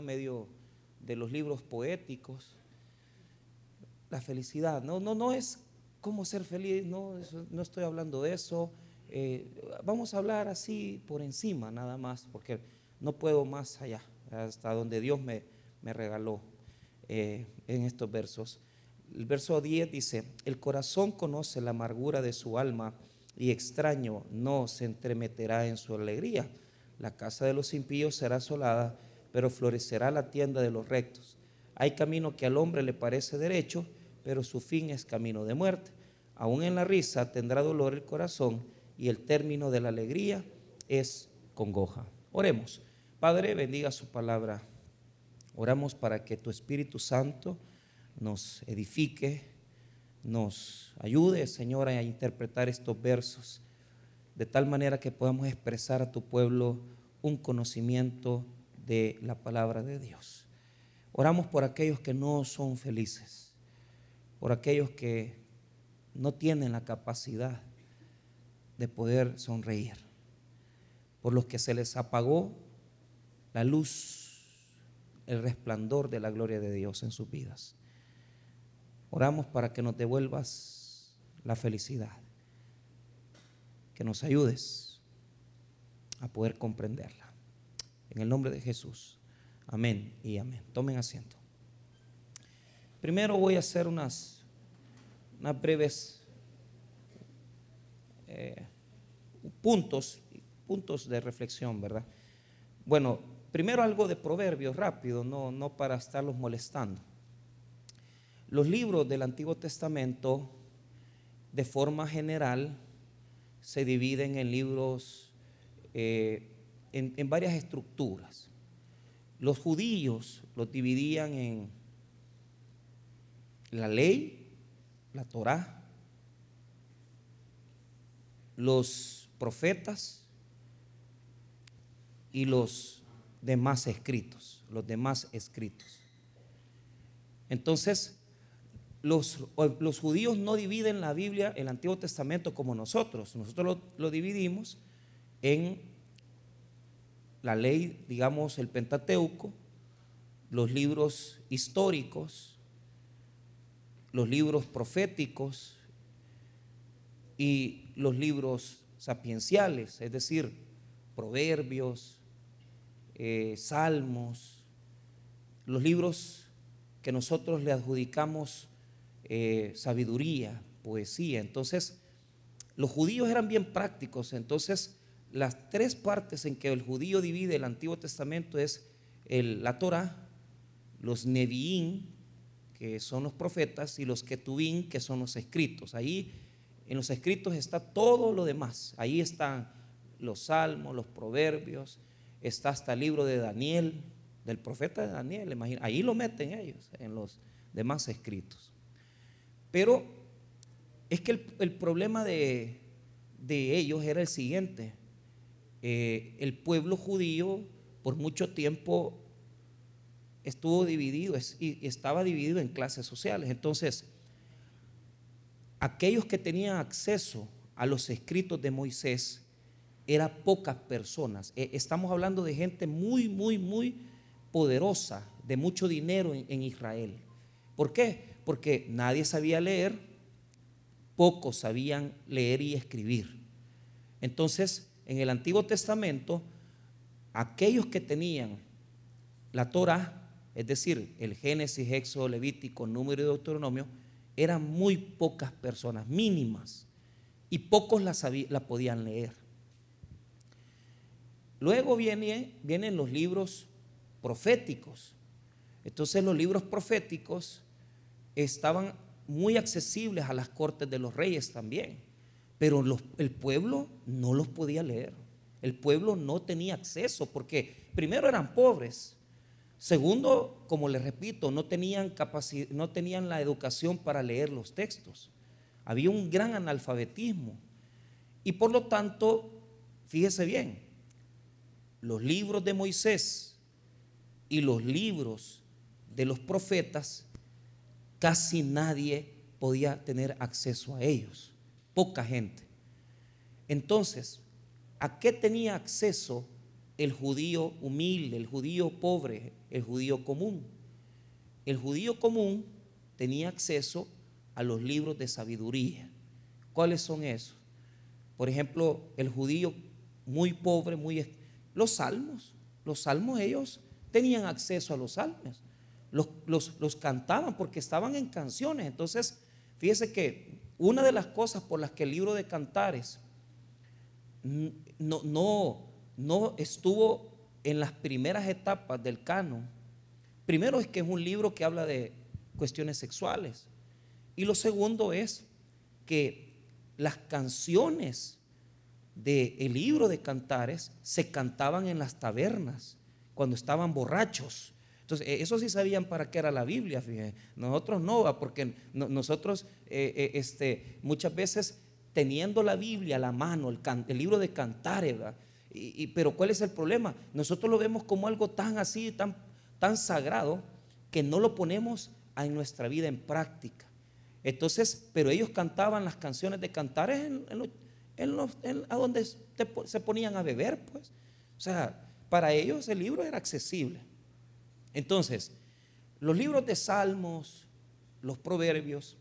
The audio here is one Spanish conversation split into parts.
medio de los libros poéticos. La felicidad, no, no, no es cómo ser feliz, no, no estoy hablando de eso. Eh, vamos a hablar así por encima nada más, porque no puedo más allá, hasta donde Dios me, me regaló eh, en estos versos. El verso 10 dice, el corazón conoce la amargura de su alma y extraño no se entremeterá en su alegría. La casa de los impíos será asolada, pero florecerá la tienda de los rectos. Hay camino que al hombre le parece derecho, pero su fin es camino de muerte. Aún en la risa tendrá dolor el corazón y el término de la alegría es congoja. Oremos. Padre, bendiga su palabra. Oramos para que tu Espíritu Santo nos edifique, nos ayude, Señor, a interpretar estos versos de tal manera que podamos expresar a tu pueblo un conocimiento de la palabra de Dios. Oramos por aquellos que no son felices, por aquellos que no tienen la capacidad de poder sonreír, por los que se les apagó la luz, el resplandor de la gloria de Dios en sus vidas. Oramos para que nos devuelvas la felicidad, que nos ayudes a poder comprenderla. En el nombre de Jesús. Amén y amén. Tomen asiento. Primero voy a hacer unas, unas breves eh, puntos, puntos de reflexión, ¿verdad? Bueno, primero algo de proverbios rápido, no, no para estarlos molestando. Los libros del Antiguo Testamento, de forma general, se dividen en libros eh, en, varias estructuras. Los judíos los dividían en la ley, la Torá, los profetas y los demás escritos, los demás escritos. Entonces, los, los, judíos no dividen la Biblia, el Antiguo Testamento como nosotros. Nosotros lo, lo dividimos en la ley, digamos, el Pentateuco, los libros históricos, los libros proféticos y los libros sapienciales, es decir, proverbios, eh, salmos, los libros que nosotros le adjudicamos eh, sabiduría, poesía. Entonces, los judíos eran bien prácticos, entonces las tres partes en que el judío divide el Antiguo Testamento es la Torah, los Neviín, que son los profetas, y los Ketubín, que son los escritos. Ahí en los escritos está todo lo demás. Ahí están los salmos, los proverbios, está hasta el libro de Daniel, del profeta de Daniel. Ahí lo meten ellos, en los demás escritos. Pero es que el, problema de, de ellos era el siguiente eh, el pueblo judío por mucho tiempo estuvo dividido y estaba dividido en clases sociales. Entonces, aquellos que tenían acceso a los escritos de Moisés eran pocas personas. Eh, estamos hablando de gente muy, muy, muy poderosa, de mucho dinero en Israel. ¿Por qué? Porque nadie sabía leer, pocos sabían leer y escribir. Entonces, en el Antiguo Testamento, aquellos que tenían la Torah, es decir, el Génesis, Éxodo, Levítico, Número y Deuteronomio, eran muy pocas personas, mínimas, y pocos la, podían leer. Luego vienen los libros proféticos. Entonces los libros proféticos estaban muy accesibles a las cortes de los reyes también pero el pueblo no los podía leer. El pueblo no tenía acceso porque primero eran pobres. Segundo, como les repito, no tenían, no tenían la educación para leer los textos. Había un gran analfabetismo. Y por lo tanto, fíjese bien, los libros de Moisés y los libros de los profetas, casi nadie podía tener acceso a ellos poca gente. Entonces, ¿a qué tenía acceso el judío humilde, el judío pobre, el judío común. El judío común tenía acceso a los libros de sabiduría. ¿Cuáles son esos? Por ejemplo, el judío muy pobre, muy los salmos. Los salmos ellos tenían acceso a los salmos. Los, los, cantaban porque estaban en canciones. Entonces, fíjese que una de las cosas por las que el libro de Cantares no, no, no estuvo en las primeras etapas del canon, primero es que es un libro que habla de cuestiones sexuales. Y lo segundo es que las canciones del libro de cantares se cantaban en las tabernas cuando estaban borrachos. Entonces, e, eso sí sabían para qué era la Biblia, fíjense. Nosotros no, porque nosotros eh, eh, este, muchas veces teniendo la Biblia a la mano, el, libro de cantares, y, pero ¿cuál es el problema? Nosotros lo vemos como algo tan así, tan, tan sagrado, que no lo ponemos en nuestra vida en práctica. Entonces, pero ellos cantaban las canciones de cantares en, a donde se ponían a beber, pues. O sea, para ellos el libro era accesible. Entonces, los libros de salmos, los proverbios,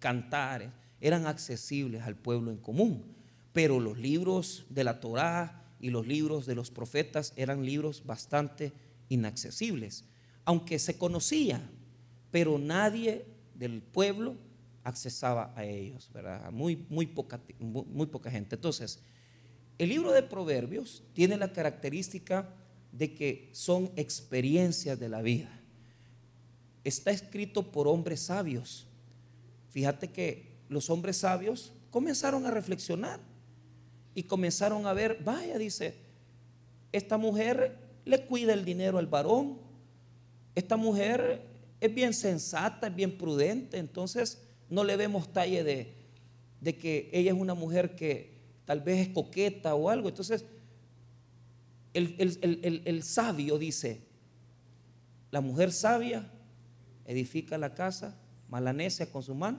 cantares, eran accesibles al pueblo en común, pero los libros de la Torá y los libros de los profetas eran libros bastante inaccesibles, aunque se conocían, pero nadie del pueblo accesaba a ellos, ¿verdad? Muy, muy, muy poca gente. Entonces, el libro de Proverbios tiene la característica de que son experiencias de la vida. Está escrito por hombres sabios. Fíjate que los hombres sabios comenzaron a reflexionar y comenzaron a ver, vaya, dice, esta mujer le cuida el dinero al varón, esta mujer es bien sensata, es bien prudente, entonces no le vemos talle de, de que ella es una mujer que tal vez es coqueta o algo. Entonces, el, sabio dice, la mujer sabia edifica la casa, malanecia con su mano.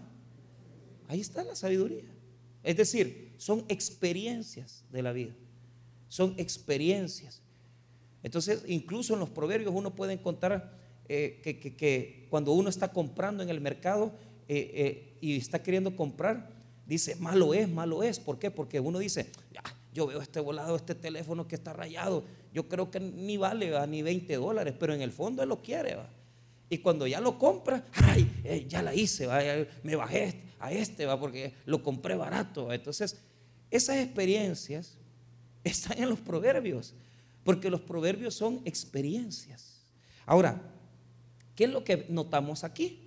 Ahí está la sabiduría. Es decir, son experiencias de la vida. Son experiencias. Entonces, incluso en los proverbios uno puede encontrar eh, que, cuando uno está comprando en el mercado eh, eh, y está queriendo comprar, dice, malo es, malo es. ¿Por qué? Porque uno dice, yo veo este volado, este teléfono que está rayado, yo creo que ni vale ni 20 dólares, pero en el fondo él lo quiere. ¿va? Y cuando ya lo compra, ay, eh, ya la hice, me bajé a este, ¿va? porque lo compré barato. Entonces, esas experiencias están en los proverbios, porque los proverbios son experiencias. Ahora, ¿qué es lo que notamos aquí?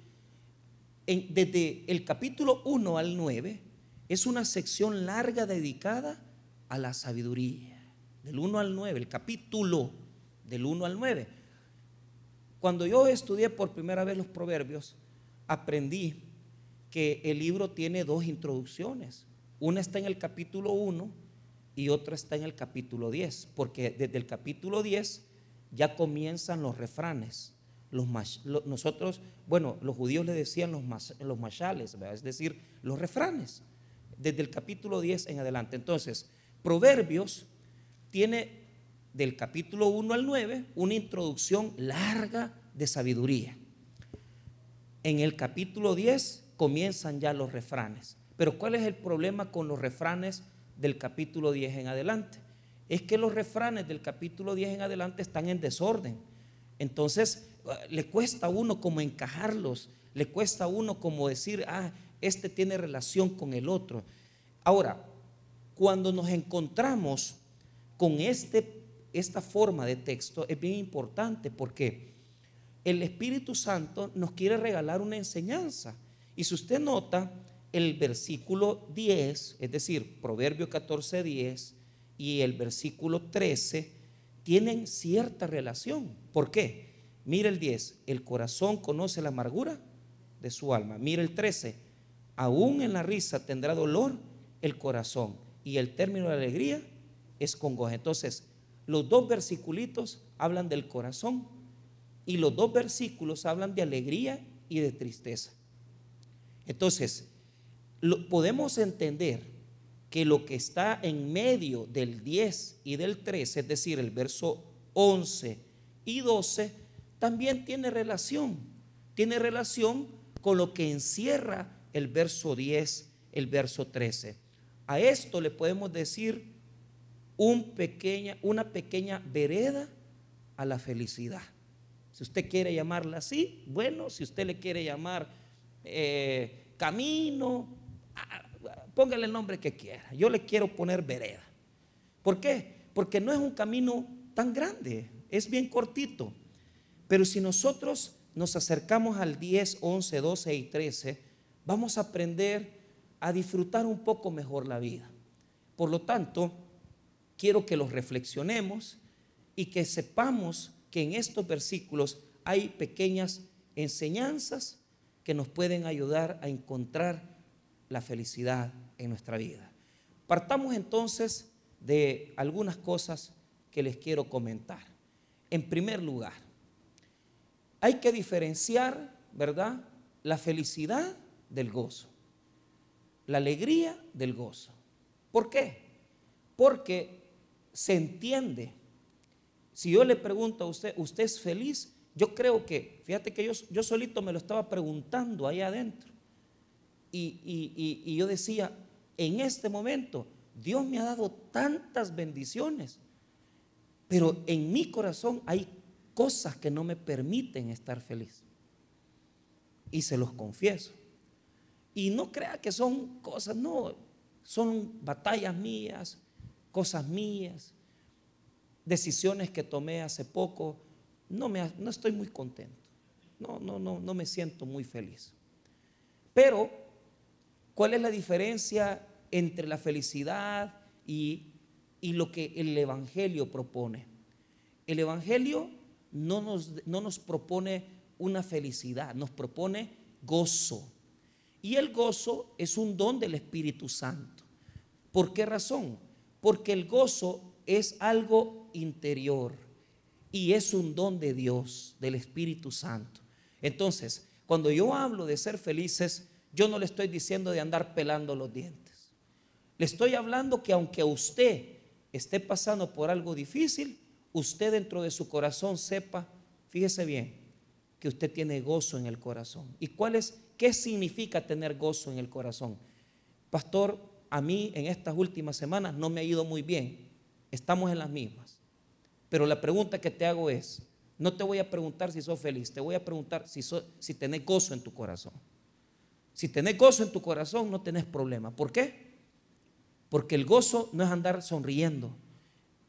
desde el capítulo 1 al 9 es una sección larga dedicada a la sabiduría. Del 1 al 9, el capítulo del 1 al 9. Cuando yo estudié por primera vez los proverbios, aprendí que el libro tiene dos introducciones. Una está en el capítulo 1 y otra está en el capítulo 10, porque desde el capítulo 10 ya comienzan los refranes. Los, nosotros, bueno, los judíos le decían los, los mashales, es decir, los refranes, desde el capítulo 10 en adelante. Entonces, Proverbios tiene del capítulo 1 al 9 una introducción larga de sabiduría. En el capítulo 10 comienzan ya los refranes. Pero ¿cuál es el problema con los refranes del capítulo 10 en adelante? Es que los refranes del capítulo 10 en adelante están en desorden. Entonces ah, le cuesta a uno como encajarlos, le cuesta a uno como decir, ah, este tiene relación con el otro. Ahora, cuando nos encontramos con este, esta forma de texto es bien importante porque el Espíritu Santo nos quiere regalar una enseñanza. Y si usted nota, el versículo 10, es decir, Proverbio 14, 10 y el versículo 13 tienen cierta relación. ¿Por qué? Mira el 10, el corazón conoce la amargura de su alma. Mira el 13, aún en la risa tendrá dolor el corazón y el término de alegría es congoja. Entonces, los dos versículos hablan del corazón y los dos versículos hablan de alegría y de tristeza. Entonces, podemos entender que lo que está en medio del 10 y del 13, es decir, el verso 11 y 12, también tiene relación. Tiene relación con lo que encierra el verso 10, el verso 13. A esto le podemos decir una pequeña vereda a la felicidad. Si usted quiere llamarla así, bueno, si usted le quiere llamar eh, camino, póngale el nombre que quiera. Yo le quiero poner vereda. ¿Por qué? Porque no es un camino tan grande, es bien cortito. Pero si nosotros nos acercamos al 10, 11, 12 y 13, vamos a aprender a disfrutar un poco mejor la vida. Por lo tanto, quiero que los reflexionemos y que sepamos que en estos versículos hay pequeñas enseñanzas que nos pueden ayudar a encontrar la felicidad en nuestra vida. Partamos entonces de algunas cosas que les quiero comentar. En primer lugar, hay que diferenciar, ¿verdad? La felicidad del gozo, la alegría del gozo. ¿Por qué? Porque se entiende. Si yo le pregunto a usted, ¿usted es feliz? Yo creo que, fíjate que yo, yo solito me lo estaba preguntando ahí adentro. Y, y yo decía, en este momento, Dios me ha dado tantas bendiciones, pero en mi corazón hay cosas que no me permiten estar feliz. Y se los confieso. Y no crea que son cosas, no, son batallas mías, cosas mías, decisiones que tomé hace poco. No, me, no estoy muy contento. No, no, no, no me siento muy feliz. Pero, ¿cuál es la diferencia entre la felicidad y, y lo que el Evangelio propone? El Evangelio no nos, no nos propone una felicidad, nos propone gozo. Y el gozo es un don del Espíritu Santo. ¿Por qué razón? Porque el gozo es algo interior y es un don de Dios, del Espíritu Santo. Entonces, cuando yo hablo de ser felices, yo no le estoy diciendo de andar pelando los dientes. Le estoy hablando que aunque usted esté pasando por algo difícil, usted dentro de su corazón sepa, fíjese bien, que usted tiene gozo en el corazón. ¿Y cuál es, qué significa tener gozo en el corazón? Pastor, a mí en estas últimas semanas no me ha ido muy bien. Estamos en las mismas. Pero la pregunta que te hago es, no te voy a preguntar si sos feliz, te voy a preguntar si, si tenés gozo en tu corazón. Si tenés gozo en tu corazón, no tenés problema. ¿Por qué? Porque el gozo no es andar sonriendo,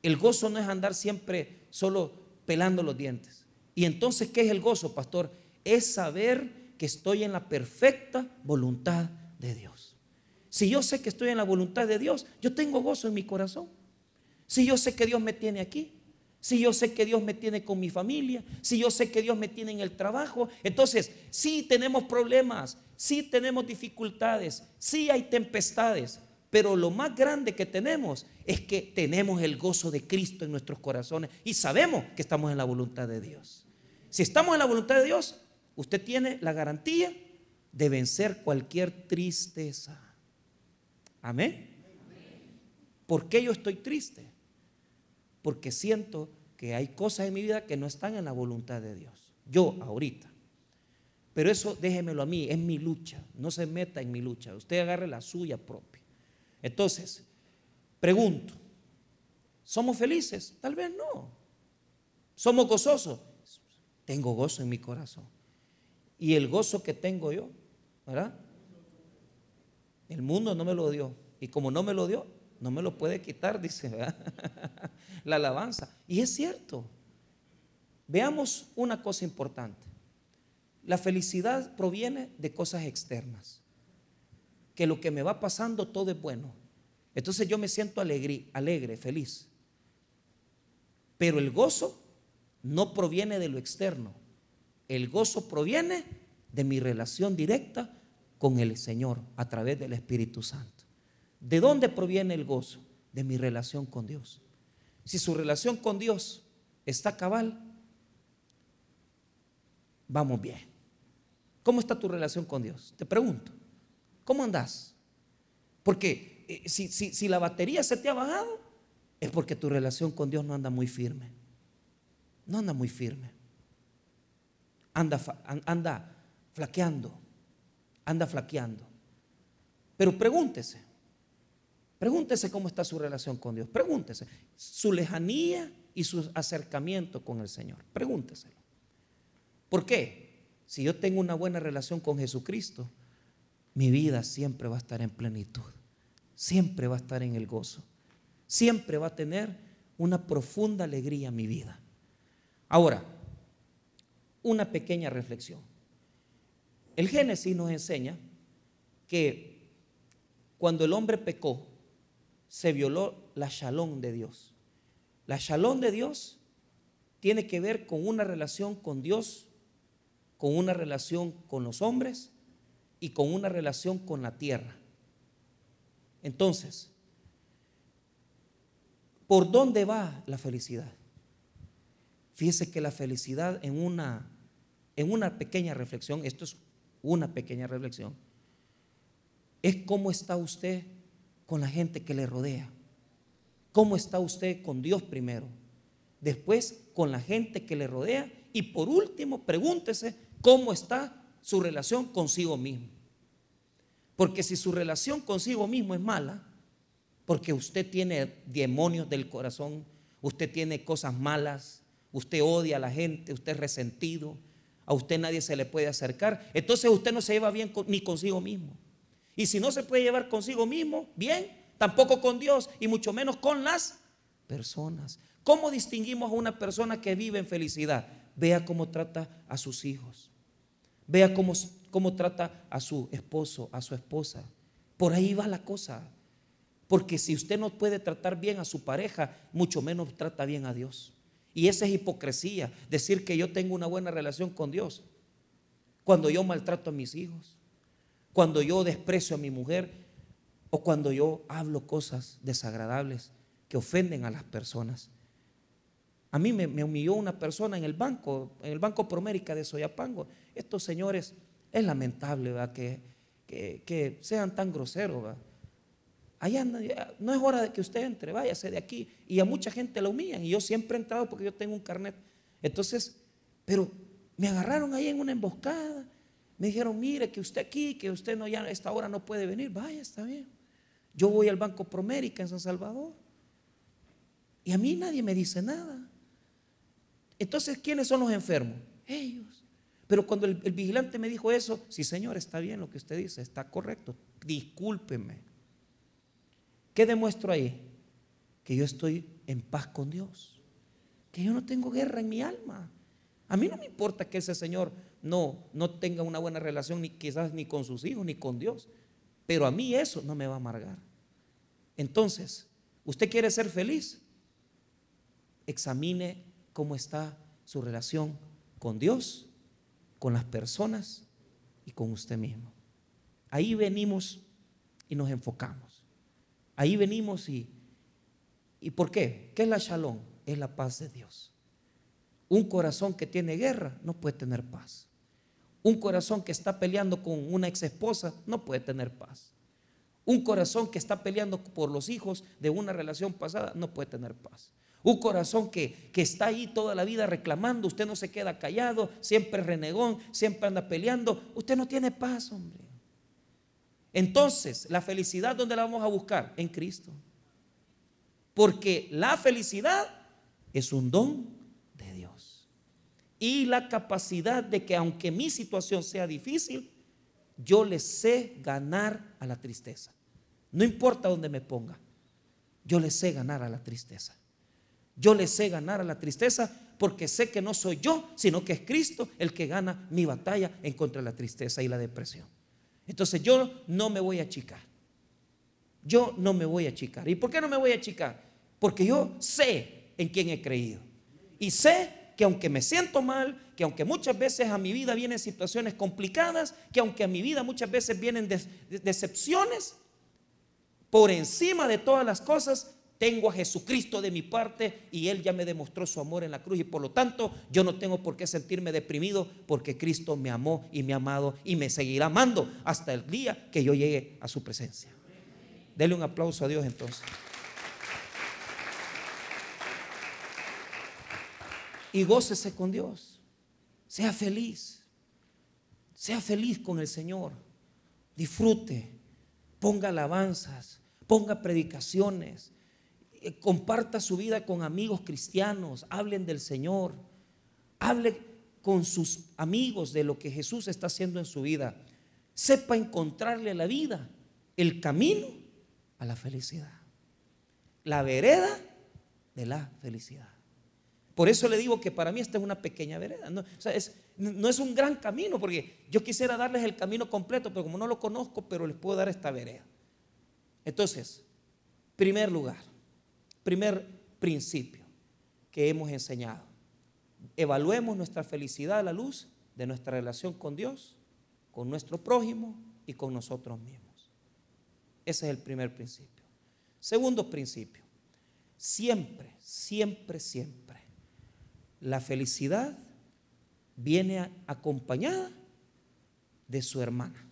el gozo no es andar siempre solo pelando los dientes. Y entonces, ¿qué es el gozo, pastor? Es saber que estoy en la perfecta voluntad de Dios. Si yo sé que estoy en la voluntad de Dios, yo tengo gozo en mi corazón. Si yo sé que Dios me tiene aquí, si yo sé que Dios me tiene con mi familia, si yo sé que Dios me tiene en el trabajo, entonces sí tenemos problemas, sí tenemos dificultades, sí hay tempestades, pero lo más grande que tenemos es que tenemos el gozo de Cristo en nuestros corazones y sabemos que estamos en la voluntad de Dios. Si estamos en la voluntad de Dios, usted tiene la garantía de vencer cualquier tristeza. Amén. ¿Por qué yo estoy triste? Porque siento que hay cosas en mi vida que no están en la voluntad de Dios. Yo ahorita. Pero eso déjemelo a mí, es mi lucha. No se meta en mi lucha. Usted agarre la suya propia. Entonces, pregunto, ¿somos felices? Tal vez no. ¿Somos gozosos? Tengo gozo en mi corazón. Y el gozo que tengo yo, ¿verdad? El mundo no me lo dio. Y como no me lo dio, no me lo puede quitar, dice ¿verdad? la alabanza. Y es cierto. Veamos una cosa importante. La felicidad proviene de cosas externas que lo que me va pasando todo es bueno. Entonces yo me siento alegre, alegre, feliz. Pero el gozo no proviene de lo externo. El gozo proviene de mi relación directa con el Señor a través del Espíritu Santo. ¿De dónde proviene el gozo? De mi relación con Dios. Si su relación con Dios está cabal, vamos bien. ¿Cómo está tu relación con Dios? Te pregunto. ¿Cómo andás? Porque eh, si, si la batería se te ha bajado, es porque tu relación con Dios no anda muy firme. No anda muy firme. Anda, anda flaqueando. Anda flaqueando. Pero pregúntese. Pregúntese cómo está su relación con Dios. Pregúntese. Su lejanía y su acercamiento con el Señor. Pregúnteselo. ¿Por qué? Si yo tengo una buena relación con Jesucristo, mi vida siempre va a estar en plenitud. Siempre va a estar en el gozo. Siempre va a tener una profunda alegría en mi vida. Ahora, una pequeña reflexión. El Génesis nos enseña que cuando el hombre pecó, se violó la shalom de Dios. La shalom de Dios tiene que ver con una relación con Dios, con una relación con los hombres y con una relación con la tierra. Entonces, ¿por dónde va la felicidad? Fíjese que la felicidad en una, en una pequeña reflexión, esto es una pequeña reflexión, es cómo está usted con la gente que le rodea. ¿Cómo está usted con Dios primero? Después con la gente que le rodea. Y por último, pregúntese cómo está su relación consigo mismo. Porque si su relación consigo mismo es mala, porque usted tiene demonios del corazón, usted tiene cosas malas, usted odia a la gente, usted es resentido, a usted nadie se le puede acercar, entonces usted no se lleva bien ni consigo mismo. Y si no se puede llevar consigo mismo, bien, tampoco con Dios y mucho menos con las personas. ¿Cómo distinguimos a una persona que vive en felicidad? Vea cómo trata a sus hijos. Vea cómo, cómo trata a su esposo, a su esposa. Por ahí va la cosa. Porque si usted no puede tratar bien a su pareja, mucho menos trata bien a Dios. Y esa es hipocresía, decir que yo tengo una buena relación con Dios. Cuando yo maltrato a mis hijos, cuando yo desprecio a mi mujer o cuando yo hablo cosas desagradables que ofenden a las personas. A mí me, humilló una persona en el banco, en el Banco Promérica de Soyapango. Estos señores, es lamentable que, que, sean tan groseros. Allá no es hora de que usted entre, váyase de aquí. Y a mucha gente la humillan. Y yo siempre he entrado porque yo tengo un carnet. Entonces, pero me agarraron ahí en una emboscada me dijeron, mire que usted aquí, que usted no ya a esta hora no puede venir. Vaya, está bien. Yo voy al Banco Promérica en San Salvador. Y a mí nadie me dice nada. Entonces, ¿quiénes son los enfermos? Ellos. Pero cuando el, vigilante me dijo eso, sí, señor, está bien lo que usted dice, está correcto. Discúlpeme. ¿Qué demuestro ahí? Que yo estoy en paz con Dios. Que yo no tengo guerra en mi alma. A mí no me importa que ese señor no, no tenga una buena relación ni quizás ni con sus hijos ni con Dios. Pero a mí eso no me va a amargar. Entonces, ¿usted quiere ser feliz? Examine cómo está su relación con Dios, con las personas y con usted mismo. Ahí venimos y nos enfocamos. Ahí venimos y... ¿Y por qué? ¿Qué es la shalom? Es la paz de Dios. Un corazón que tiene guerra no puede tener paz. Un corazón que está peleando con una ex esposa no puede tener paz. Un corazón que está peleando por los hijos de una relación pasada no puede tener paz. Un corazón que, que, está ahí toda la vida reclamando, usted no se queda callado, siempre renegón, siempre anda peleando, usted no tiene paz, hombre. Entonces, la felicidad, ¿dónde la vamos a buscar? En Cristo. Porque la felicidad es un don y la capacidad de que aunque mi situación sea difícil, yo le sé ganar a la tristeza. No importa dónde me ponga, yo le sé ganar a la tristeza. Yo le sé ganar a la tristeza porque sé que no soy yo, sino que es Cristo el que gana mi batalla en contra de la tristeza y la depresión. Entonces yo no me voy a achicar. Yo no me voy a achicar. ¿Y por qué no me voy a achicar? Porque yo sé en quién he creído. Y sé que aunque me siento mal, que aunque muchas veces a mi vida vienen situaciones complicadas, que aunque a mi vida muchas veces vienen decepciones, por encima de todas las cosas, tengo a Jesucristo de mi parte y Él ya me demostró su amor en la cruz y por lo tanto yo no tengo por qué sentirme deprimido porque Cristo me amó y me ha amado y me seguirá amando hasta el día que yo llegue a su presencia. Dele un aplauso a Dios entonces. Y gócese con Dios. Sea feliz. Sea feliz con el Señor. Disfrute. Ponga alabanzas. Ponga predicaciones. Eh, comparta su vida con amigos cristianos. Hablen del Señor. Hable con sus amigos de lo que Jesús está haciendo en su vida. Sepa encontrarle la vida, el camino a la felicidad. La vereda de la felicidad. Por eso le digo que para mí esta es una pequeña vereda. No, es, no es un gran camino, porque yo quisiera darles el camino completo, pero como no lo conozco, pero les puedo dar esta vereda. Entonces, primer lugar, primer principio que hemos enseñado. Evaluemos nuestra felicidad a la luz de nuestra relación con Dios, con nuestro prójimo y con nosotros mismos. Ese es el primer principio. Segundo principio, siempre, siempre, siempre, la felicidad viene acompañada de su hermana,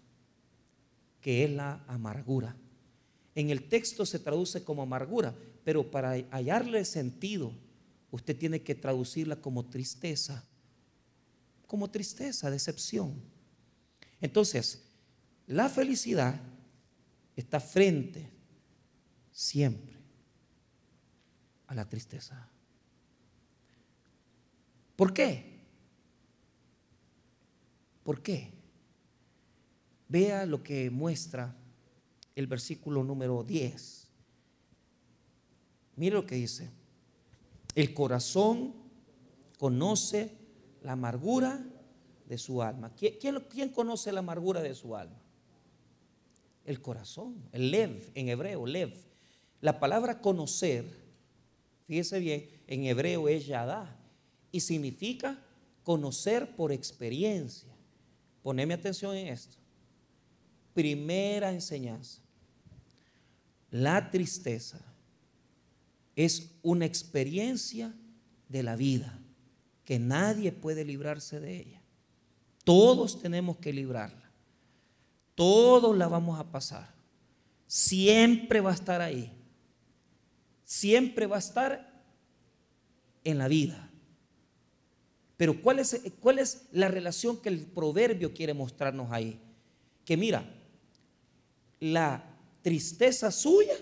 que es la amargura. En el texto se traduce como amargura, pero para hallarle sentido, usted tiene que traducirla como tristeza, como tristeza, decepción. Entonces, la felicidad está frente siempre a la tristeza. ¿Por qué? ¿Por qué? Vea lo que muestra el versículo número 10. Mire lo que dice. El corazón conoce la amargura de su alma. ¿Quién, conoce la amargura de su alma? El corazón, el lev en hebreo, lev. La palabra conocer, fíjese bien, en hebreo es yadá y significa conocer por experiencia. Poneme atención en esto. Primera enseñanza. La tristeza es una experiencia de la vida que nadie puede librarse de ella. Todos tenemos que librarla. Todos la vamos a pasar. Siempre va a estar ahí. Siempre va a estar en la vida. Pero ¿cuál es, ¿cuál es la relación que el proverbio quiere mostrarnos ahí? Que mira, la tristeza suya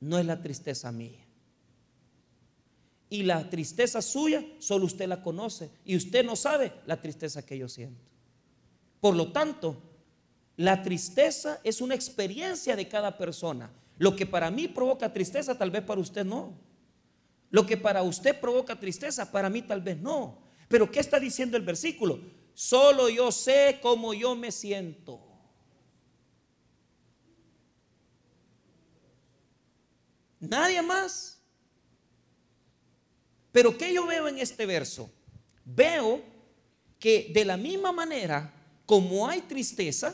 no es la tristeza mía. Y la tristeza suya solo usted la conoce y usted no sabe la tristeza que yo siento. Por lo tanto, la tristeza es una experiencia de cada persona. Lo que para mí provoca tristeza, tal vez para usted no. Lo que para usted provoca tristeza, para mí tal vez no. Pero ¿qué está diciendo el versículo? Solo yo sé cómo yo me siento. Nadie más. Pero ¿qué yo veo en este verso? Veo que de la misma manera como hay tristeza,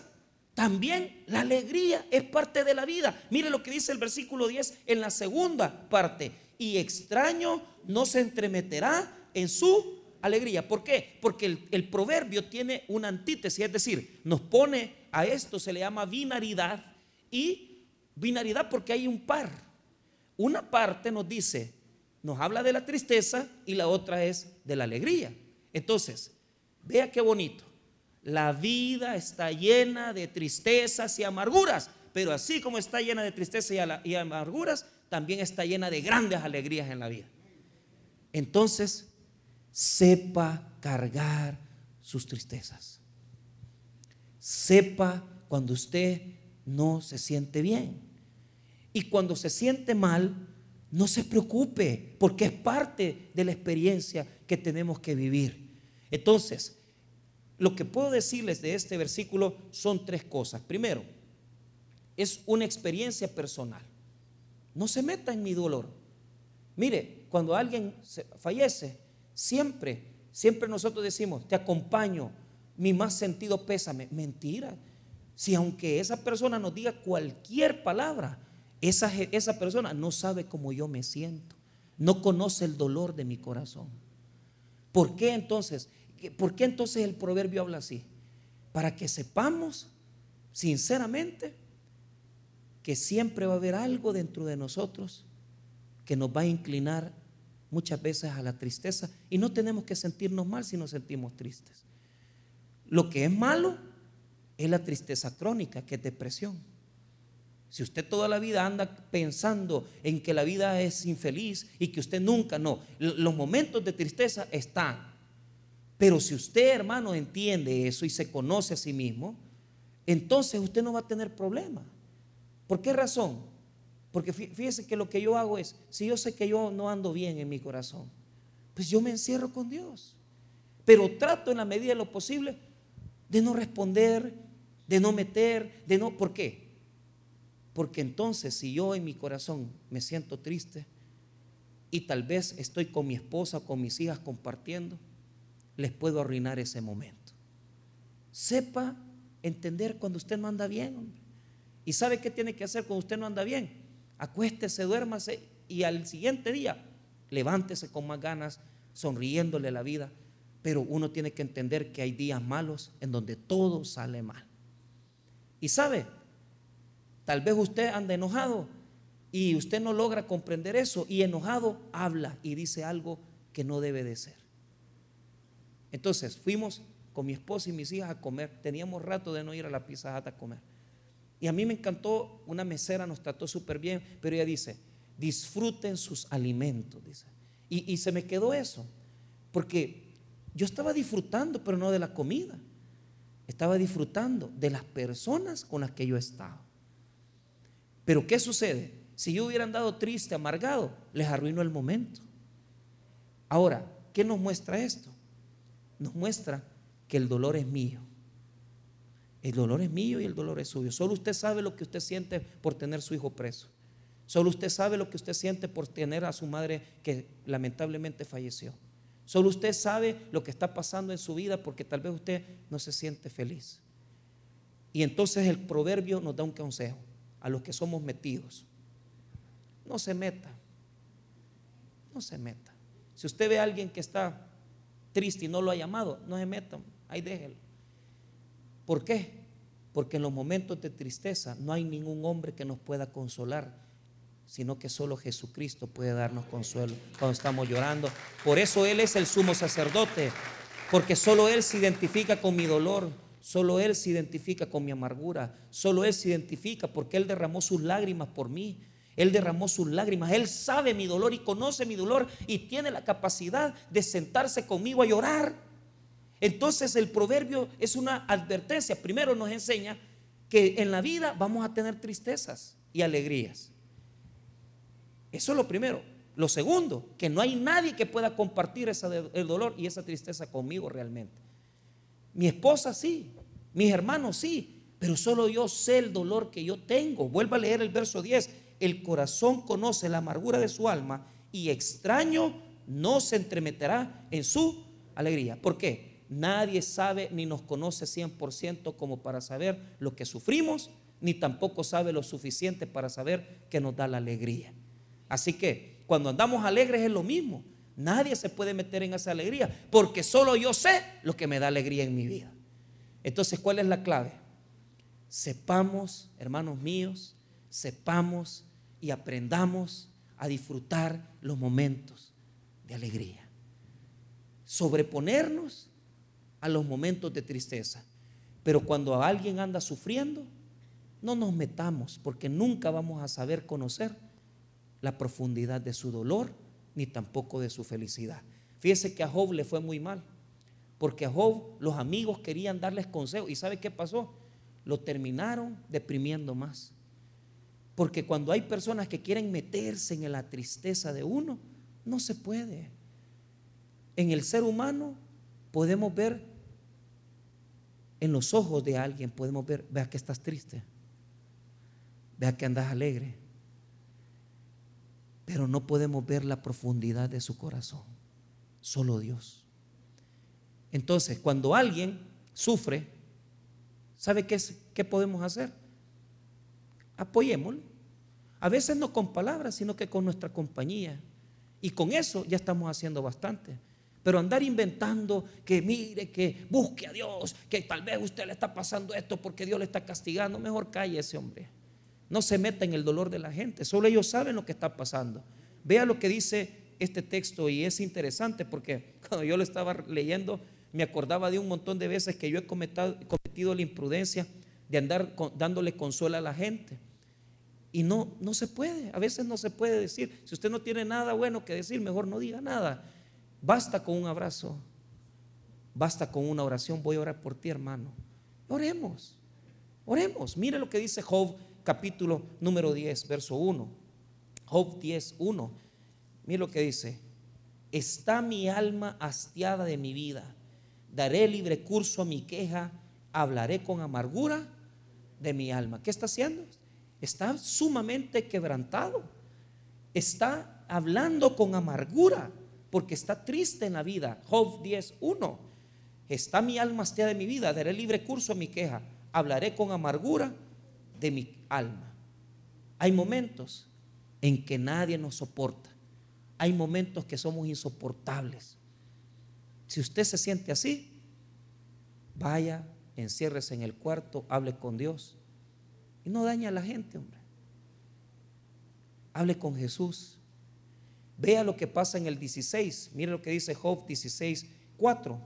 también la alegría es parte de la vida. Mire lo que dice el versículo 10 en la segunda parte. Y extraño no se entremeterá en su alegría. ¿Por qué? Porque el, proverbio tiene una antítesis, es decir, nos pone a esto, se le llama binaridad y binaridad porque hay un par. Una parte nos dice, nos habla de la tristeza y la otra es de la alegría. Entonces, vea qué bonito. La vida está llena de tristezas y amarguras, pero así como está llena de tristezas y amarguras, también está llena de grandes alegrías en la vida. Entonces, sepa cargar sus tristezas. Sepa cuando usted no se siente bien. Y cuando se siente mal, no se preocupe, porque es parte de la experiencia que tenemos que vivir. Entonces, lo que puedo decirles de este versículo son tres cosas. Primero, es una experiencia personal. No se meta en mi dolor. Mire, cuando alguien fallece, siempre, siempre nosotros decimos, te acompaño, mi más sentido pésame. Mentira. Si aunque esa persona nos diga cualquier palabra, esa, esa persona no sabe cómo yo me siento, no conoce el dolor de mi corazón. ¿Por qué entonces? ¿Por qué entonces el proverbio habla así? Para que sepamos, sinceramente, que siempre va a haber algo dentro de nosotros que nos va a inclinar muchas veces a la tristeza y no tenemos que sentirnos mal si nos sentimos tristes. Lo que es malo es la tristeza crónica, que es depresión. Si usted toda la vida anda pensando en que la vida es infeliz y que usted nunca, no, los momentos de tristeza están. Pero si usted, hermano, entiende eso y se conoce a sí mismo, entonces usted no va a tener problema. ¿Por qué razón? Porque fíjese que lo que yo hago es, si yo sé que yo no ando bien en mi corazón, pues yo me encierro con Dios. Pero trato en la medida de lo posible de no responder, de no meter, de no, ¿por qué? Porque entonces si yo en mi corazón me siento triste y tal vez estoy con mi esposa o con mis hijas compartiendo, les puedo arruinar ese momento. Sepa entender cuando usted no anda bien. ¿Y sabe qué tiene que hacer cuando usted no anda bien? Acuéstese, duérmase y al siguiente día levántese con más ganas, sonriéndole la vida. Pero uno tiene que entender que hay días malos en donde todo sale mal. Y sabe, Tal vez usted anda enojado y usted no logra comprender eso y enojado habla y dice algo que no debe de ser. Entonces fuimos con mi esposa y mis hijas a comer. Teníamos rato de no ir a la Pizza a comer. Y a mí me encantó, una mesera nos trató súper bien, pero ella dice, disfruten sus alimentos, dice. Y, y se me quedó eso, porque yo estaba disfrutando, pero no de la comida. Estaba disfrutando de las personas con las que yo estaba. Pero ¿qué sucede? Si yo hubiera andado triste, amargado, les arruino el momento. Ahora, ¿qué nos muestra esto? Nos muestra que el dolor es mío. El dolor es mío y el dolor es suyo. Solo usted sabe lo que usted siente por tener su hijo preso. Solo usted sabe lo que usted siente por tener a su madre que lamentablemente falleció. Solo usted sabe lo que está pasando en su vida porque tal vez usted no se siente feliz. Y entonces el proverbio nos da un consejo a los que somos metidos. No se meta. No se meta. Si usted ve a alguien que está triste y no lo ha llamado, no se meta. Ahí déjelo. ¿Por qué? Porque en los momentos de tristeza no hay ningún hombre que nos pueda consolar, sino que solo Jesucristo puede darnos consuelo cuando estamos llorando. Por eso Él es el sumo sacerdote, porque solo Él se identifica con mi dolor. Solo Él se identifica con mi amargura. Solo Él se identifica porque Él derramó sus lágrimas por mí. Él derramó sus lágrimas. Él sabe mi dolor y conoce mi dolor y tiene la capacidad de sentarse conmigo a llorar. Entonces el proverbio es una advertencia. Primero nos enseña que en la vida vamos a tener tristezas y alegrías. Eso es lo primero. Lo segundo, que no hay nadie que pueda compartir el dolor y esa tristeza conmigo realmente. Mi esposa sí, mis hermanos sí, pero solo yo sé el dolor que yo tengo. Vuelva a leer el verso 10. El corazón conoce la amargura de su alma y extraño no se entremeterá en su alegría. ¿Por qué? Nadie sabe ni nos conoce 100% como para saber lo que sufrimos, ni tampoco sabe lo suficiente para saber que nos da la alegría. Así que cuando andamos alegres es lo mismo. Nadie se puede meter en esa alegría, porque solo yo sé lo que me da alegría en mi vida. Entonces, ¿cuál es la clave? Sepamos, hermanos míos, sepamos y aprendamos a disfrutar los momentos de alegría. Sobreponernos a los momentos de tristeza. Pero cuando alguien anda sufriendo, no nos metamos porque nunca vamos a saber conocer la profundidad de su dolor ni tampoco de su felicidad. Fíjese que a Job le fue muy mal, porque a Job los amigos querían darles consejos. ¿Y sabe qué pasó? Lo terminaron deprimiendo más. Porque cuando hay personas que quieren meterse en la tristeza de uno, no se puede. En el ser humano podemos ver, en los ojos de alguien podemos ver, vea que estás triste, vea que andas alegre, pero no podemos ver la profundidad de su corazón. Solo Dios. Entonces, cuando alguien sufre, ¿sabe qué, es, qué podemos hacer? Apoyémoslo. A veces no con palabras, sino que con nuestra compañía. Y con eso ya estamos haciendo bastante. Pero andar inventando que mire, que busque a Dios, que tal vez usted le está pasando esto porque Dios le está castigando, mejor calle ese hombre. No se meta en el dolor de la gente, solo ellos saben lo que está pasando. Vea lo que dice este texto y es interesante porque cuando yo lo estaba leyendo me acordaba de un montón de veces que yo he cometido, la imprudencia de andar dándole consuelo a la gente. Y no, no se puede, a veces no se puede decir. Si usted no tiene nada bueno que decir, mejor no diga nada. Basta con un abrazo, basta con una oración. Voy a orar por ti, hermano. Oremos, oremos. Mire lo que dice Job, capítulo número 10, verso 1. Job 10, 1. Mire lo que dice. Está mi alma hastiada de mi vida. Daré libre curso a mi queja. Hablaré con amargura de mi alma. ¿Qué está haciendo? Está sumamente quebrantado. Está hablando con amargura porque está triste en la vida. Job 10.1. Está mi alma hastiada de mi vida. Daré libre curso a mi queja. Hablaré con amargura de mi alma. Hay momentos en que nadie nos soporta. Hay momentos que somos insoportables. Si usted se siente así, vaya, enciérrese en el cuarto, hable con Dios y no daña a la gente, hombre. Hable con Jesús. Vea lo que pasa en el 16. Mire lo que dice Job 16, 4.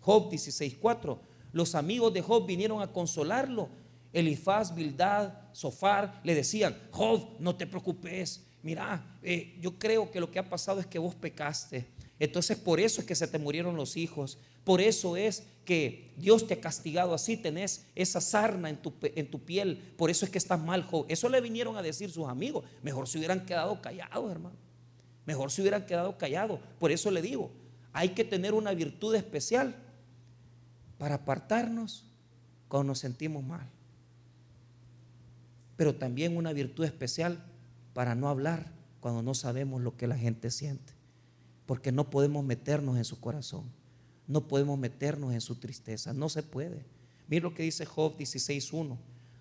Job 16, 4. Los amigos de Job vinieron a consolarlo. Elifaz, Bildad, Sofar le decían, Job, no te preocupes. Mira, eh, yo creo que lo que ha pasado es que vos pecaste. Entonces por eso es que se te murieron los hijos. Por eso es que Dios te ha castigado así, tenés esa sarna en tu, en tu piel. Por eso es que estás mal, Job. Eso le vinieron a decir sus amigos. Mejor se hubieran quedado callados, hermano. Mejor se hubieran quedado callados. Por eso le digo, hay que tener una virtud especial para apartarnos cuando nos sentimos mal. Pero también una virtud especial para no hablar cuando no sabemos lo que la gente siente. Porque no podemos meternos en su corazón. No podemos meternos en su tristeza, no se puede. Mira lo que dice Job 16.1.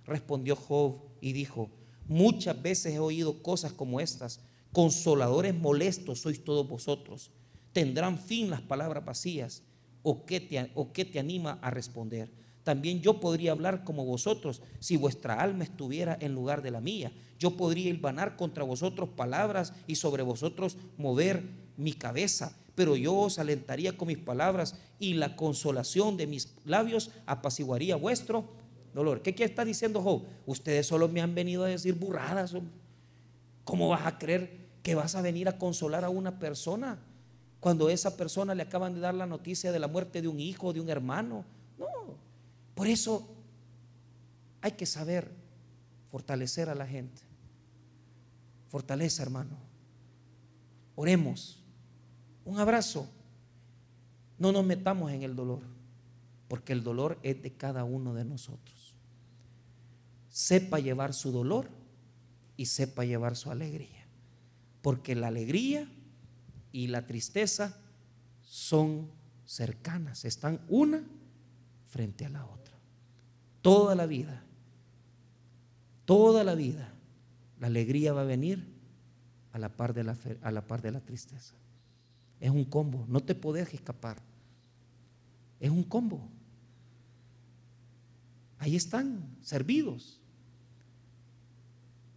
Respondió Job y dijo, muchas veces he oído cosas como estas, consoladores molestos sois todos vosotros. ¿Tendrán fin las palabras vacías? ¿O qué o qué te anima a responder? También yo podría hablar como vosotros si vuestra alma estuviera en lugar de la mía. Yo podría hilvanar contra vosotros palabras y sobre vosotros mover mi cabeza pero yo os alentaría con mis palabras y la consolación de mis labios apaciguaría vuestro dolor. ¿Qué, está diciendo Job? Ustedes solo me han venido a decir burradas. ¿Cómo vas a creer que vas a venir a consolar a una persona cuando esa persona le acaban de dar la noticia de la muerte de un hijo, de un hermano? No. Por eso hay que saber fortalecer a la gente. Fortaleza, hermano. Oremos un abrazo. No nos metamos en el dolor, porque el dolor es de cada uno de nosotros. Sepa llevar su dolor y sepa llevar su alegría, porque la alegría y la tristeza son cercanas, están una frente a la otra. Toda la vida, toda la vida, la alegría va a venir a la par de la, a la, par de la tristeza. Es un combo, no te podés escapar. Es un combo. Ahí están, servidos.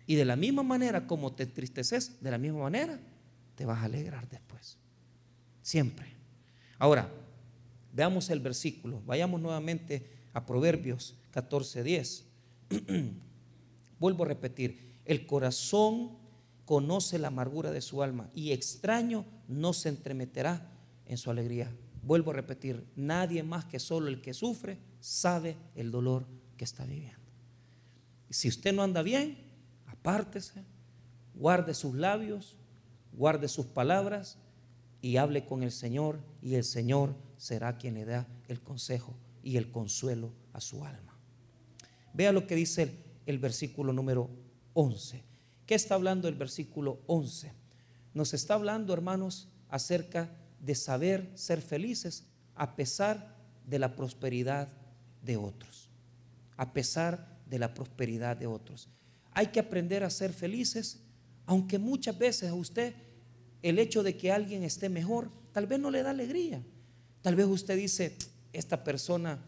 Y de la misma manera como te entristeces, de la misma manera te vas a alegrar después. Siempre. Ahora, veamos el versículo. Vayamos nuevamente a Proverbios 14:10. Vuelvo a repetir, el corazón conoce la amargura de su alma y extraño no se entremeterá en su alegría. Vuelvo a repetir, nadie más que solo el que sufre sabe el dolor que está viviendo. Si usted no anda bien, apártese, guarde sus labios, guarde sus palabras y hable con el Señor y el Señor será quien le da el consejo y el consuelo a su alma. Vea lo que dice el, versículo número 11. ¿Qué está hablando el versículo 11? Nos está hablando, hermanos, acerca de saber ser felices a pesar de la prosperidad de otros. A pesar de la prosperidad de otros. Hay que aprender a ser felices, aunque muchas veces a usted el hecho de que alguien esté mejor, tal vez no le da alegría. Tal vez usted dice, esta persona,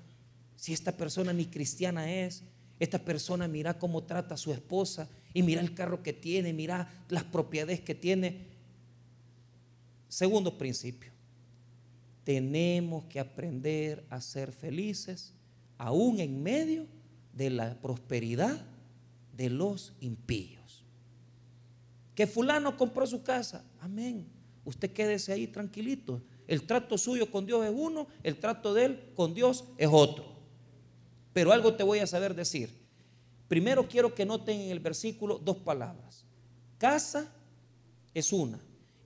si esta persona ni cristiana es, Esta persona mira cómo trata a su esposa y mira el carro que tiene, mira las propiedades que tiene. Segundo principio, tenemos que aprender a ser felices aún en medio de la prosperidad de los impíos. Que fulano compró su casa, amén. Usted quédese ahí tranquilito. El trato suyo con Dios es uno, el trato de él con Dios es otro. Pero algo te voy a saber decir. Primero quiero que noten en el versículo dos palabras. Casa es una.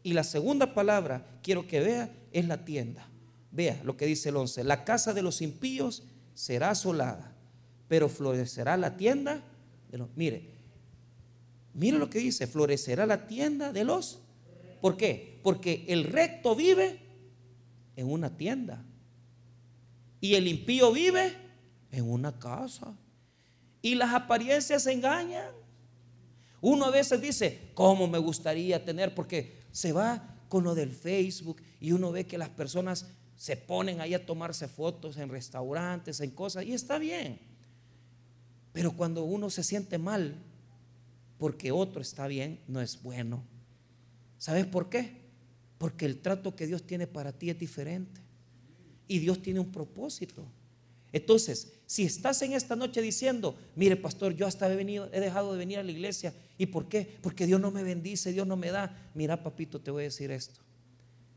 Y la segunda palabra, quiero que vea, es la tienda. Vea lo que dice el 11. La casa de los impíos será asolada, pero florecerá la tienda de los... Mire, mire lo que dice, florecerá la tienda de los... ¿Por qué? Porque el recto vive en una tienda y el impío vive en una casa. Y las apariencias engañan. Uno a veces dice, ¿cómo me gustaría tener? Porque se va con lo del Facebook y uno ve que las personas se ponen ahí a tomarse fotos en restaurantes, en cosas, y está bien. Pero cuando uno se siente mal porque otro está bien, no es bueno. ¿Sabes por qué? Porque el trato que Dios tiene para ti es diferente. Y Dios tiene un propósito. Entonces, si estás en esta noche diciendo, mire pastor, yo hasta he, venido, he dejado de venir a la iglesia, ¿y por qué? Porque Dios no me bendice, Dios no me da. Mira, papito, te voy a decir esto.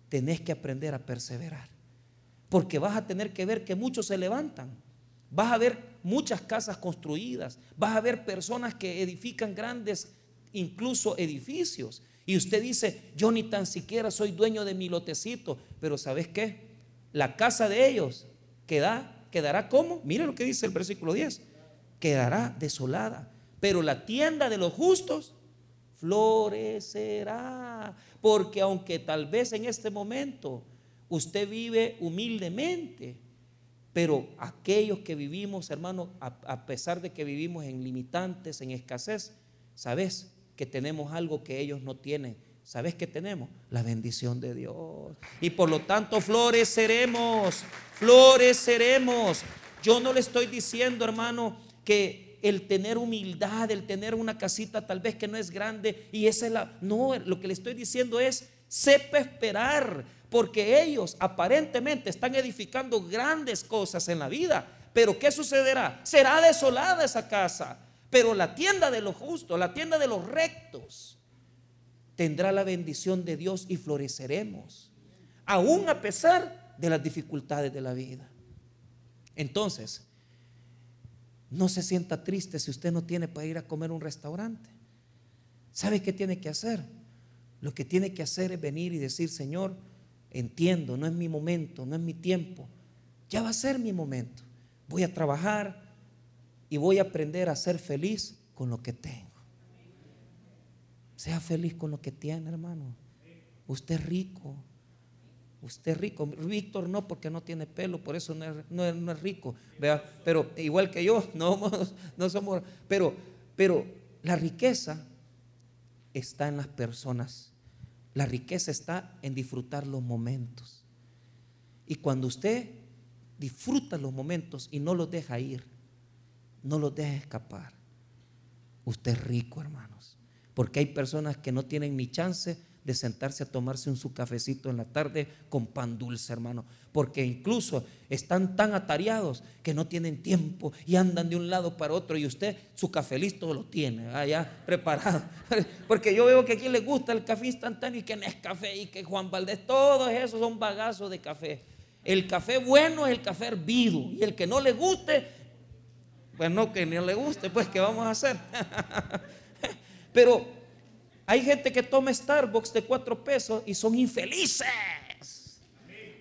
Tenés que aprender a perseverar. Porque vas a tener que ver que muchos se levantan. Vas a ver muchas casas construidas. Vas a ver personas que edifican grandes, incluso edificios. Y usted dice, yo ni tan siquiera soy dueño de mi lotecito. Pero ¿sabes qué? La casa de ellos queda, quedará como. Mire lo que dice el versículo 10. Quedará desolada. Pero la tienda de los justos florecerá. Porque aunque tal vez en este momento usted vive humildemente. Pero aquellos que vivimos, hermano, a, pesar de que vivimos en limitantes, en escasez, sabes que tenemos algo que ellos no tienen. ¿Sabes qué tenemos? La bendición de Dios. Y por lo tanto floreceremos, floreceremos. Yo no le estoy diciendo, hermano, que el tener humildad, el tener una casita tal vez que no es grande y esa es la... No, lo que le estoy diciendo es, sepa esperar, porque ellos aparentemente están edificando grandes cosas en la vida. Pero ¿qué sucederá? Será desolada esa casa. Pero la tienda de los justos, la tienda de los rectos, tendrá la bendición de Dios y floreceremos. Aún a pesar de las dificultades de la vida. Entonces, no se sienta triste si usted no tiene para ir a comer un restaurante. ¿Sabe qué tiene que hacer? Lo que tiene que hacer es venir y decir, Señor, entiendo, no es mi momento, no es mi tiempo. Ya va a ser mi momento. Voy a trabajar y voy a aprender a ser feliz con lo que tengo. Sea feliz con lo que tiene, hermano. Usted es rico. Usted es rico. Víctor no, porque no tiene pelo, por eso no es, rico. ¿vea? Pero igual que yo, no, no somos. Pero, pero la riqueza está en las personas la riqueza está en disfrutar los momentos. Y cuando usted disfruta los momentos y no los deja ir, no los deja escapar, usted es rico, hermanos. Porque hay personas que no tienen ni chance de sentarse a tomarse un su cafecito en la tarde con pan dulce, hermano. Porque incluso están tan atareados que no tienen tiempo y andan de un lado para otro y usted su café listo lo tiene allá preparado. Porque yo veo que aquí le gusta el café instantáneo y que no es café y que Juan Valdés, todos esos son bagazos de café. El café bueno es el café hervido y el que no le guste, pues no que no le guste, pues ¿qué vamos a hacer? Pero hay gente que toma Starbucks de cuatro pesos y son infelices.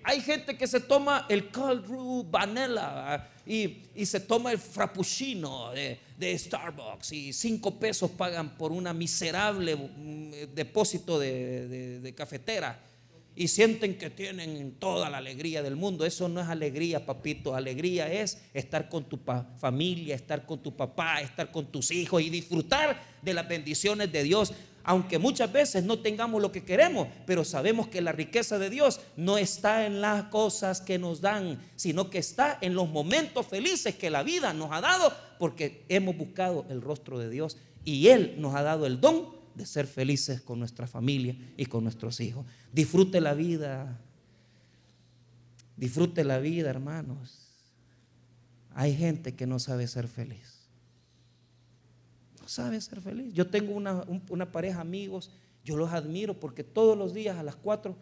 Hay gente que se toma el cold brew vanilla y, se toma el frappuccino de, Starbucks y cinco pesos pagan por una miserable mm, depósito de, cafetera y sienten que tienen toda la alegría del mundo. Eso no es alegría, papito. Alegría es estar con tu familia, estar con tu papá, estar con tus hijos y disfrutar de las bendiciones de Dios aunque muchas veces no tengamos lo que queremos, pero sabemos que la riqueza de Dios no está en las cosas que nos dan, sino que está en los momentos felices que la vida nos ha dado, porque hemos buscado el rostro de Dios y Él nos ha dado el don de ser felices con nuestra familia y con nuestros hijos. Disfrute la vida, disfrute la vida, hermanos. Hay gente que no sabe ser feliz sabe ser feliz. Yo tengo una, una pareja amigos, yo los admiro porque todos los días a las cuatro,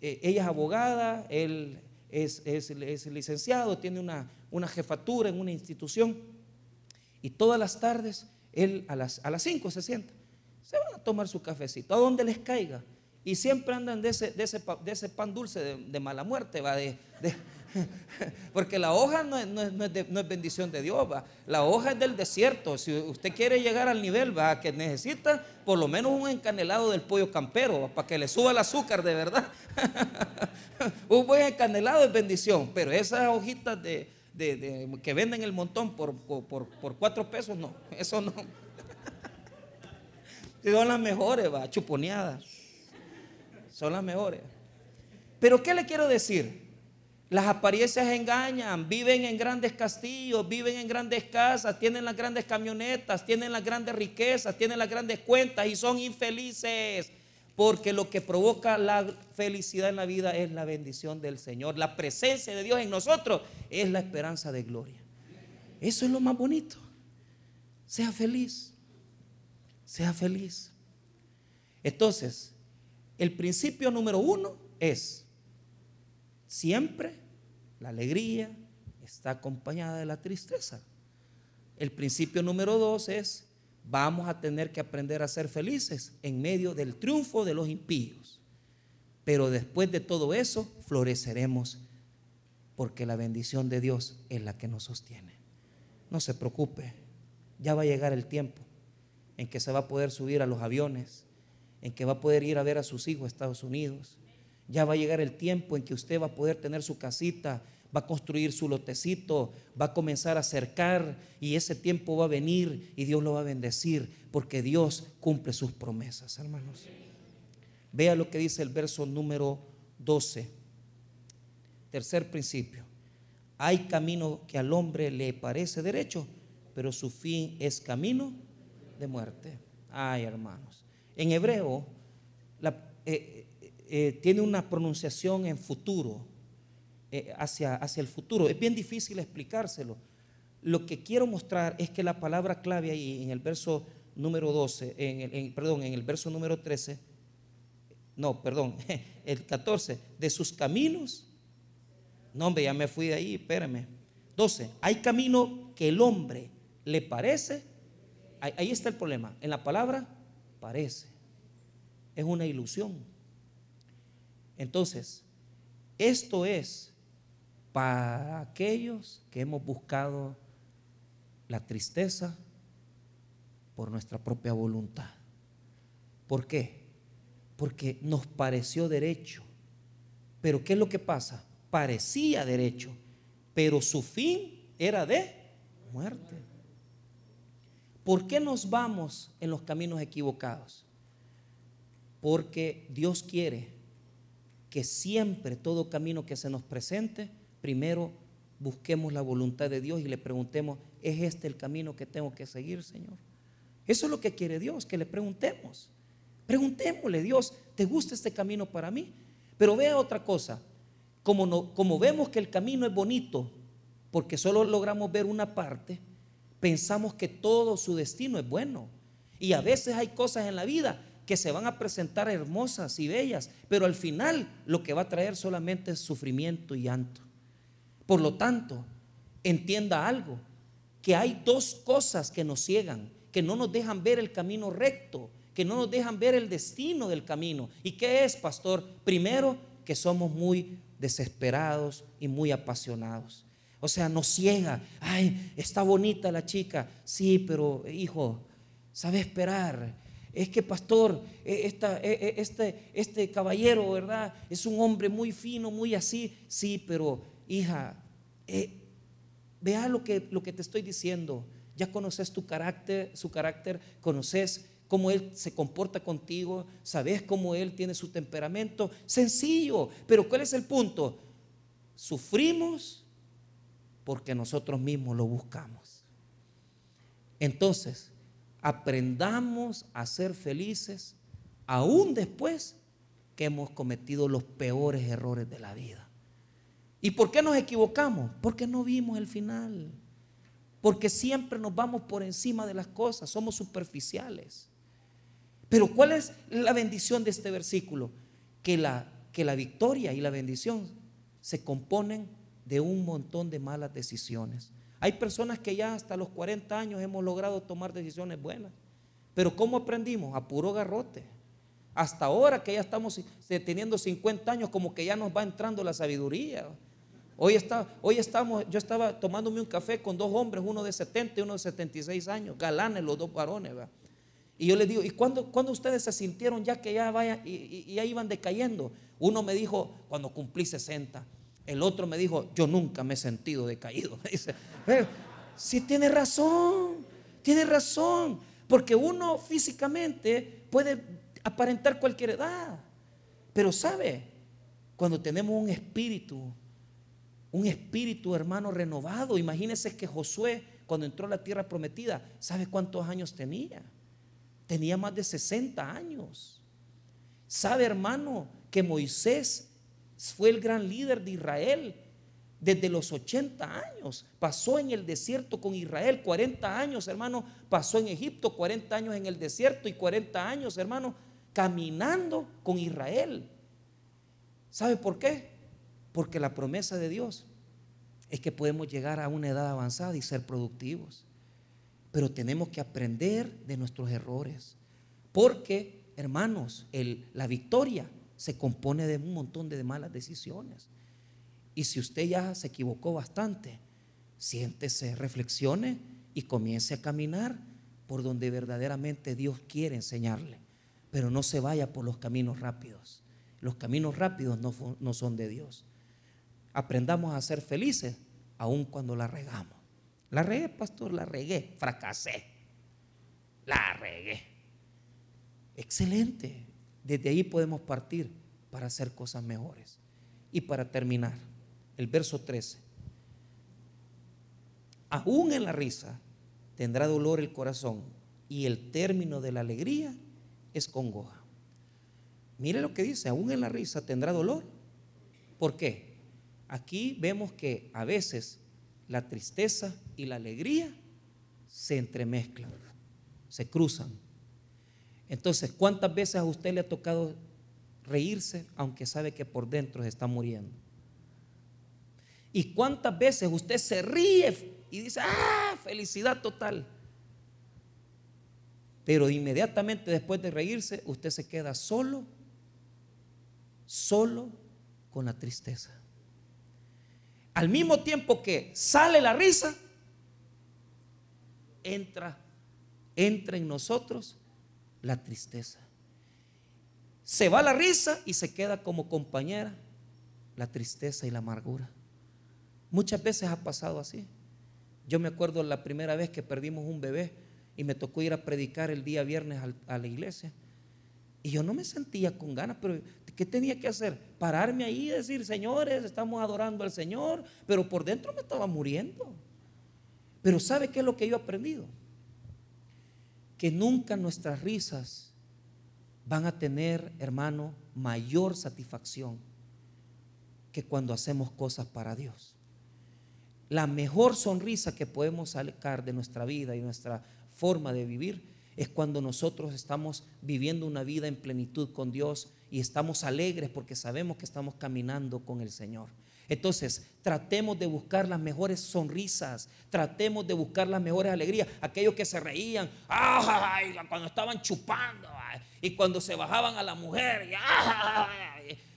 eh, ella es abogada, él es, es, licenciado, tiene una, una, jefatura en una institución y todas las tardes él a las, a las cinco se sienta, se van a tomar su cafecito, a donde les caiga. Y siempre andan de ese, de ese, de ese pan dulce de, mala muerte, va de Porque la hoja no es, bendición de Dios, ¿va? la hoja es del desierto. Si usted quiere llegar al nivel ¿va? que necesita, por lo menos un encanelado del pollo campero, para que le suba el azúcar de verdad. un buen encanelado es bendición, pero esas hojitas de, que venden el montón por, por, cuatro pesos, no, eso no. Son las mejores, va, chuponeadas. Son las mejores. Pero ¿qué le quiero decir? Las apariencias engañan, viven en grandes castillos, viven en grandes casas, tienen las grandes camionetas, tienen las grandes riquezas, tienen las grandes cuentas y son infelices. Porque lo que provoca la felicidad en la vida es la bendición del Señor. La presencia de Dios en nosotros es la esperanza de gloria. Eso es lo más bonito. Sea feliz. Sea feliz. Entonces, el principio número uno es siempre la alegría está acompañada de la tristeza. El principio número dos es, vamos a tener que aprender a ser felices en medio del triunfo de los impíos. Pero después de todo eso, floreceremos porque la bendición de Dios es la que nos sostiene. No se preocupe, ya va a llegar el tiempo en que se va a poder subir a los aviones, en que va a poder ir a ver a sus hijos a Estados Unidos. Ya va a llegar el tiempo en que usted va a poder tener su casita va a construir su lotecito, va a comenzar a acercar y ese tiempo va a venir y Dios lo va a bendecir porque Dios cumple sus promesas, hermanos. Vea lo que dice el verso número 12. Tercer principio. Hay camino que al hombre le parece derecho, pero su fin es camino de muerte. Ay, hermanos. En hebreo eh, eh, eh, tiene una pronunciación en futuro hacia, hacia el futuro. Es bien difícil explicárselo. Lo que quiero mostrar es que la palabra clave ahí en el verso número 12, en perdón, en el verso número 13, no, perdón, el 14, de sus caminos. No, hombre, ya me fui de ahí, espérame. 12, hay camino que el hombre le parece. Ahí está el problema. En la palabra, parece. Es una ilusión. Entonces, esto es para aquellos que hemos buscado la tristeza por nuestra propia voluntad. ¿Por qué? Porque nos pareció derecho. Pero ¿qué es lo que pasa? Parecía derecho, pero su fin era de muerte. ¿Por qué nos vamos en los caminos equivocados? Porque Dios quiere que siempre todo camino que se nos presente primero busquemos la voluntad de Dios y le preguntemos, ¿es este el camino que tengo que seguir, Señor? Eso es lo que quiere Dios, que le preguntemos. Preguntémosle, Dios, ¿te gusta este camino para mí? Pero vea otra cosa, como, no, como vemos que el camino es bonito, porque solo logramos ver una parte, pensamos que todo su destino es bueno. Y a veces hay cosas en la vida que se van a presentar hermosas y bellas, pero al final lo que va a traer solamente es sufrimiento y llanto. Por lo tanto, entienda algo, que hay dos cosas que nos ciegan, que no nos dejan ver el camino recto, que no nos dejan ver el destino del camino. ¿Y qué es, pastor? Primero, que somos muy desesperados y muy apasionados. O sea, nos ciega. Ay, está bonita la chica. Sí, pero hijo, sabe esperar. Es que, pastor, e, esta, e, e, este, este caballero, ¿verdad? Es un hombre muy fino, muy así. Sí, pero hija, eh, vea lo que, lo que te estoy diciendo. Ya conoces tu carácter, su carácter, conoces cómo Él se comporta contigo, sabes cómo Él tiene su temperamento. Sencillo, pero ¿cuál es el punto? Sufrimos porque nosotros mismos lo buscamos. Entonces, aprendamos a ser felices aún después que hemos cometido los peores errores de la vida. ¿Y por qué nos equivocamos? Porque no vimos el final. Porque siempre nos vamos por encima de las cosas, somos superficiales. Pero ¿cuál es la bendición de este versículo? Que la, que la victoria y la bendición se componen de un montón de malas decisiones. Hay personas que ya hasta los 40 años hemos logrado tomar decisiones buenas. Pero ¿cómo aprendimos? A puro garrote. Hasta ahora que ya estamos teniendo 50 años, como que ya nos va entrando la sabiduría. Hoy, está, hoy estamos, yo estaba tomándome un café con dos hombres, uno de 70 y uno de 76 años, galanes los dos varones. Y yo les digo, ¿y cuándo, ustedes se sintieron ya que ya, vaya, y, ya iban decayendo? Uno me dijo, cuando cumplí 60. El otro me dijo, yo nunca me he sentido decaído. Me dice, si tiene razón, tiene razón. Porque uno físicamente puede aparentar cualquier edad. Pero sabe, cuando tenemos un espíritu, un espíritu hermano renovado, imagínese que Josué cuando entró a la tierra prometida, ¿sabe cuántos años tenía? Tenía más de 60 años. ¿Sabe hermano que Moisés fue el gran líder de Israel? desde los 80 años. Pasó en el desierto con Israel 40 años, hermano. Pasó en Egipto 40 años en el desierto y 40 años, hermano, caminando con Israel. ¿Sabe por qué? Porque la promesa de Dios es que podemos llegar a una edad avanzada y ser productivos. Pero tenemos que aprender de nuestros errores. Porque, hermanos, la victoria se compone de un montón de malas decisiones. Y si usted ya se equivocó bastante, siéntese, reflexione y comience a caminar por donde verdaderamente Dios quiere enseñarle pero no se vaya por los caminos rápidos. Los caminos rápidos no, son de Dios. Aprendamos a ser felices aun cuando la regamos. La regué, pastor, la regué, fracasé. La regué. Excelente. Desde ahí podemos partir para hacer cosas mejores. Y para terminar, el verso 13. Aún en la risa tendrá dolor el corazón y el término de la alegría es congoja. Mire lo que dice, aún en la risa tendrá dolor. ¿Por qué? Aquí vemos que a veces la tristeza y la alegría se entremezclan, se cruzan. Entonces, ¿cuántas veces a usted le ha tocado reírse aunque sabe que por dentro se está muriendo? ¿Y cuántas veces usted se ríe y dice, ah, felicidad total? Pero inmediatamente después de reírse, usted se queda solo, solo con la tristeza. Al mismo tiempo que sale la risa, entra, entra en nosotros la tristeza. Se va la risa y se queda como compañera la tristeza y la amargura. Muchas veces ha pasado así. Yo me acuerdo la primera vez que perdimos un bebé y me tocó ir a predicar el día viernes a la iglesia. Y yo no me sentía con ganas, pero ¿qué tenía que hacer? Pararme ahí y decir, señores, estamos adorando al Señor, pero por dentro me estaba muriendo. Pero ¿sabe qué es lo que yo he aprendido? Que nunca nuestras risas van a tener, hermano, mayor satisfacción que cuando hacemos cosas para Dios. La mejor sonrisa que podemos sacar de nuestra vida y nuestra forma de vivir es cuando nosotros estamos viviendo una vida en plenitud con Dios y estamos alegres porque sabemos que estamos caminando con el Señor. Entonces, tratemos de buscar las mejores sonrisas, tratemos de buscar las mejores alegrías. Aquellos que se reían cuando estaban chupando y cuando se bajaban a la mujer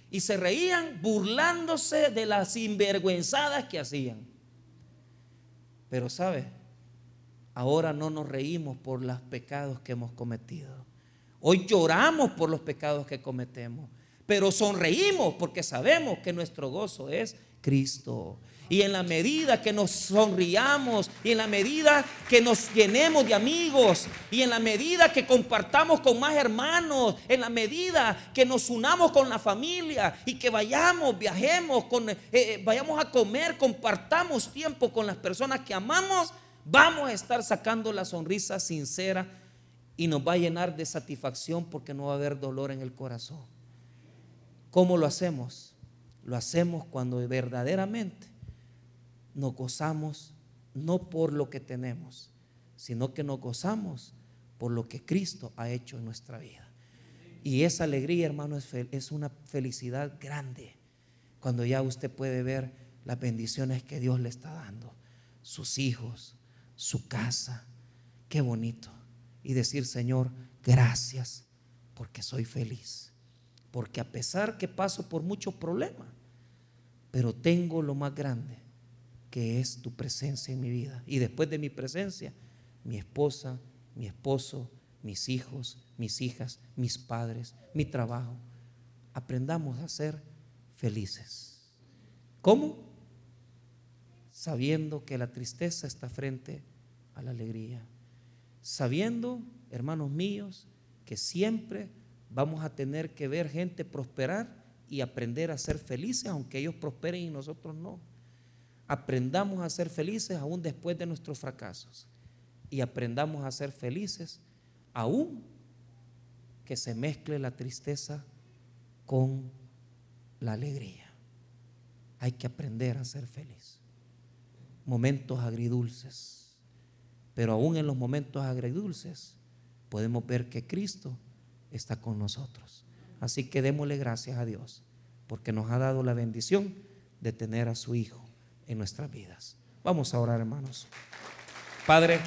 y se reían burlándose de las sinvergüenzadas que hacían. Pero, ¿sabe? Ahora no nos reímos por los pecados que hemos cometido. Hoy lloramos por los pecados que cometemos. Pero sonreímos porque sabemos que nuestro gozo es Cristo. Y en la medida que nos sonriamos, y en la medida que nos llenemos de amigos, y en la medida que compartamos con más hermanos, en la medida que nos unamos con la familia y que vayamos, viajemos, con, eh, eh, vayamos a comer, compartamos tiempo con las personas que amamos, vamos a estar sacando la sonrisa sincera y nos va a llenar de satisfacción porque no va a haber dolor en el corazón. ¿Cómo lo hacemos? Lo hacemos cuando verdaderamente nos gozamos no por lo que tenemos, sino que nos gozamos por lo que Cristo ha hecho en nuestra vida. Y esa alegría, hermano, es, una felicidad grande cuando ya usted puede ver las bendiciones que Dios le está dando, sus hijos, su casa, qué bonito. Y decir, Señor, gracias porque soy feliz. Porque a pesar que paso por muchos problemas, pero tengo lo más grande, que es tu presencia en mi vida. Y después de mi presencia, mi esposa, mi esposo, mis hijos, mis hijas, mis padres, mi trabajo. Aprendamos a ser felices. ¿Cómo? Sabiendo que la tristeza está frente a la alegría. Sabiendo, hermanos míos, que siempre vamos a tener que ver gente prosperar y aprender a ser felices, aunque ellos prosperen y nosotros no aprendamos a ser felices aún después de nuestros fracasos. Y aprendamos a ser felices aún que se mezcle la tristeza con la alegría. Hay que aprender a ser feliz. Momentos agridulces. Pero aún en los momentos agridulces podemos ver que Cristo está con nosotros. Así que démosle gracias a Dios porque nos ha dado la bendición de tener a su Hijo en nuestras vidas. Vamos a orar, hermanos. Padre,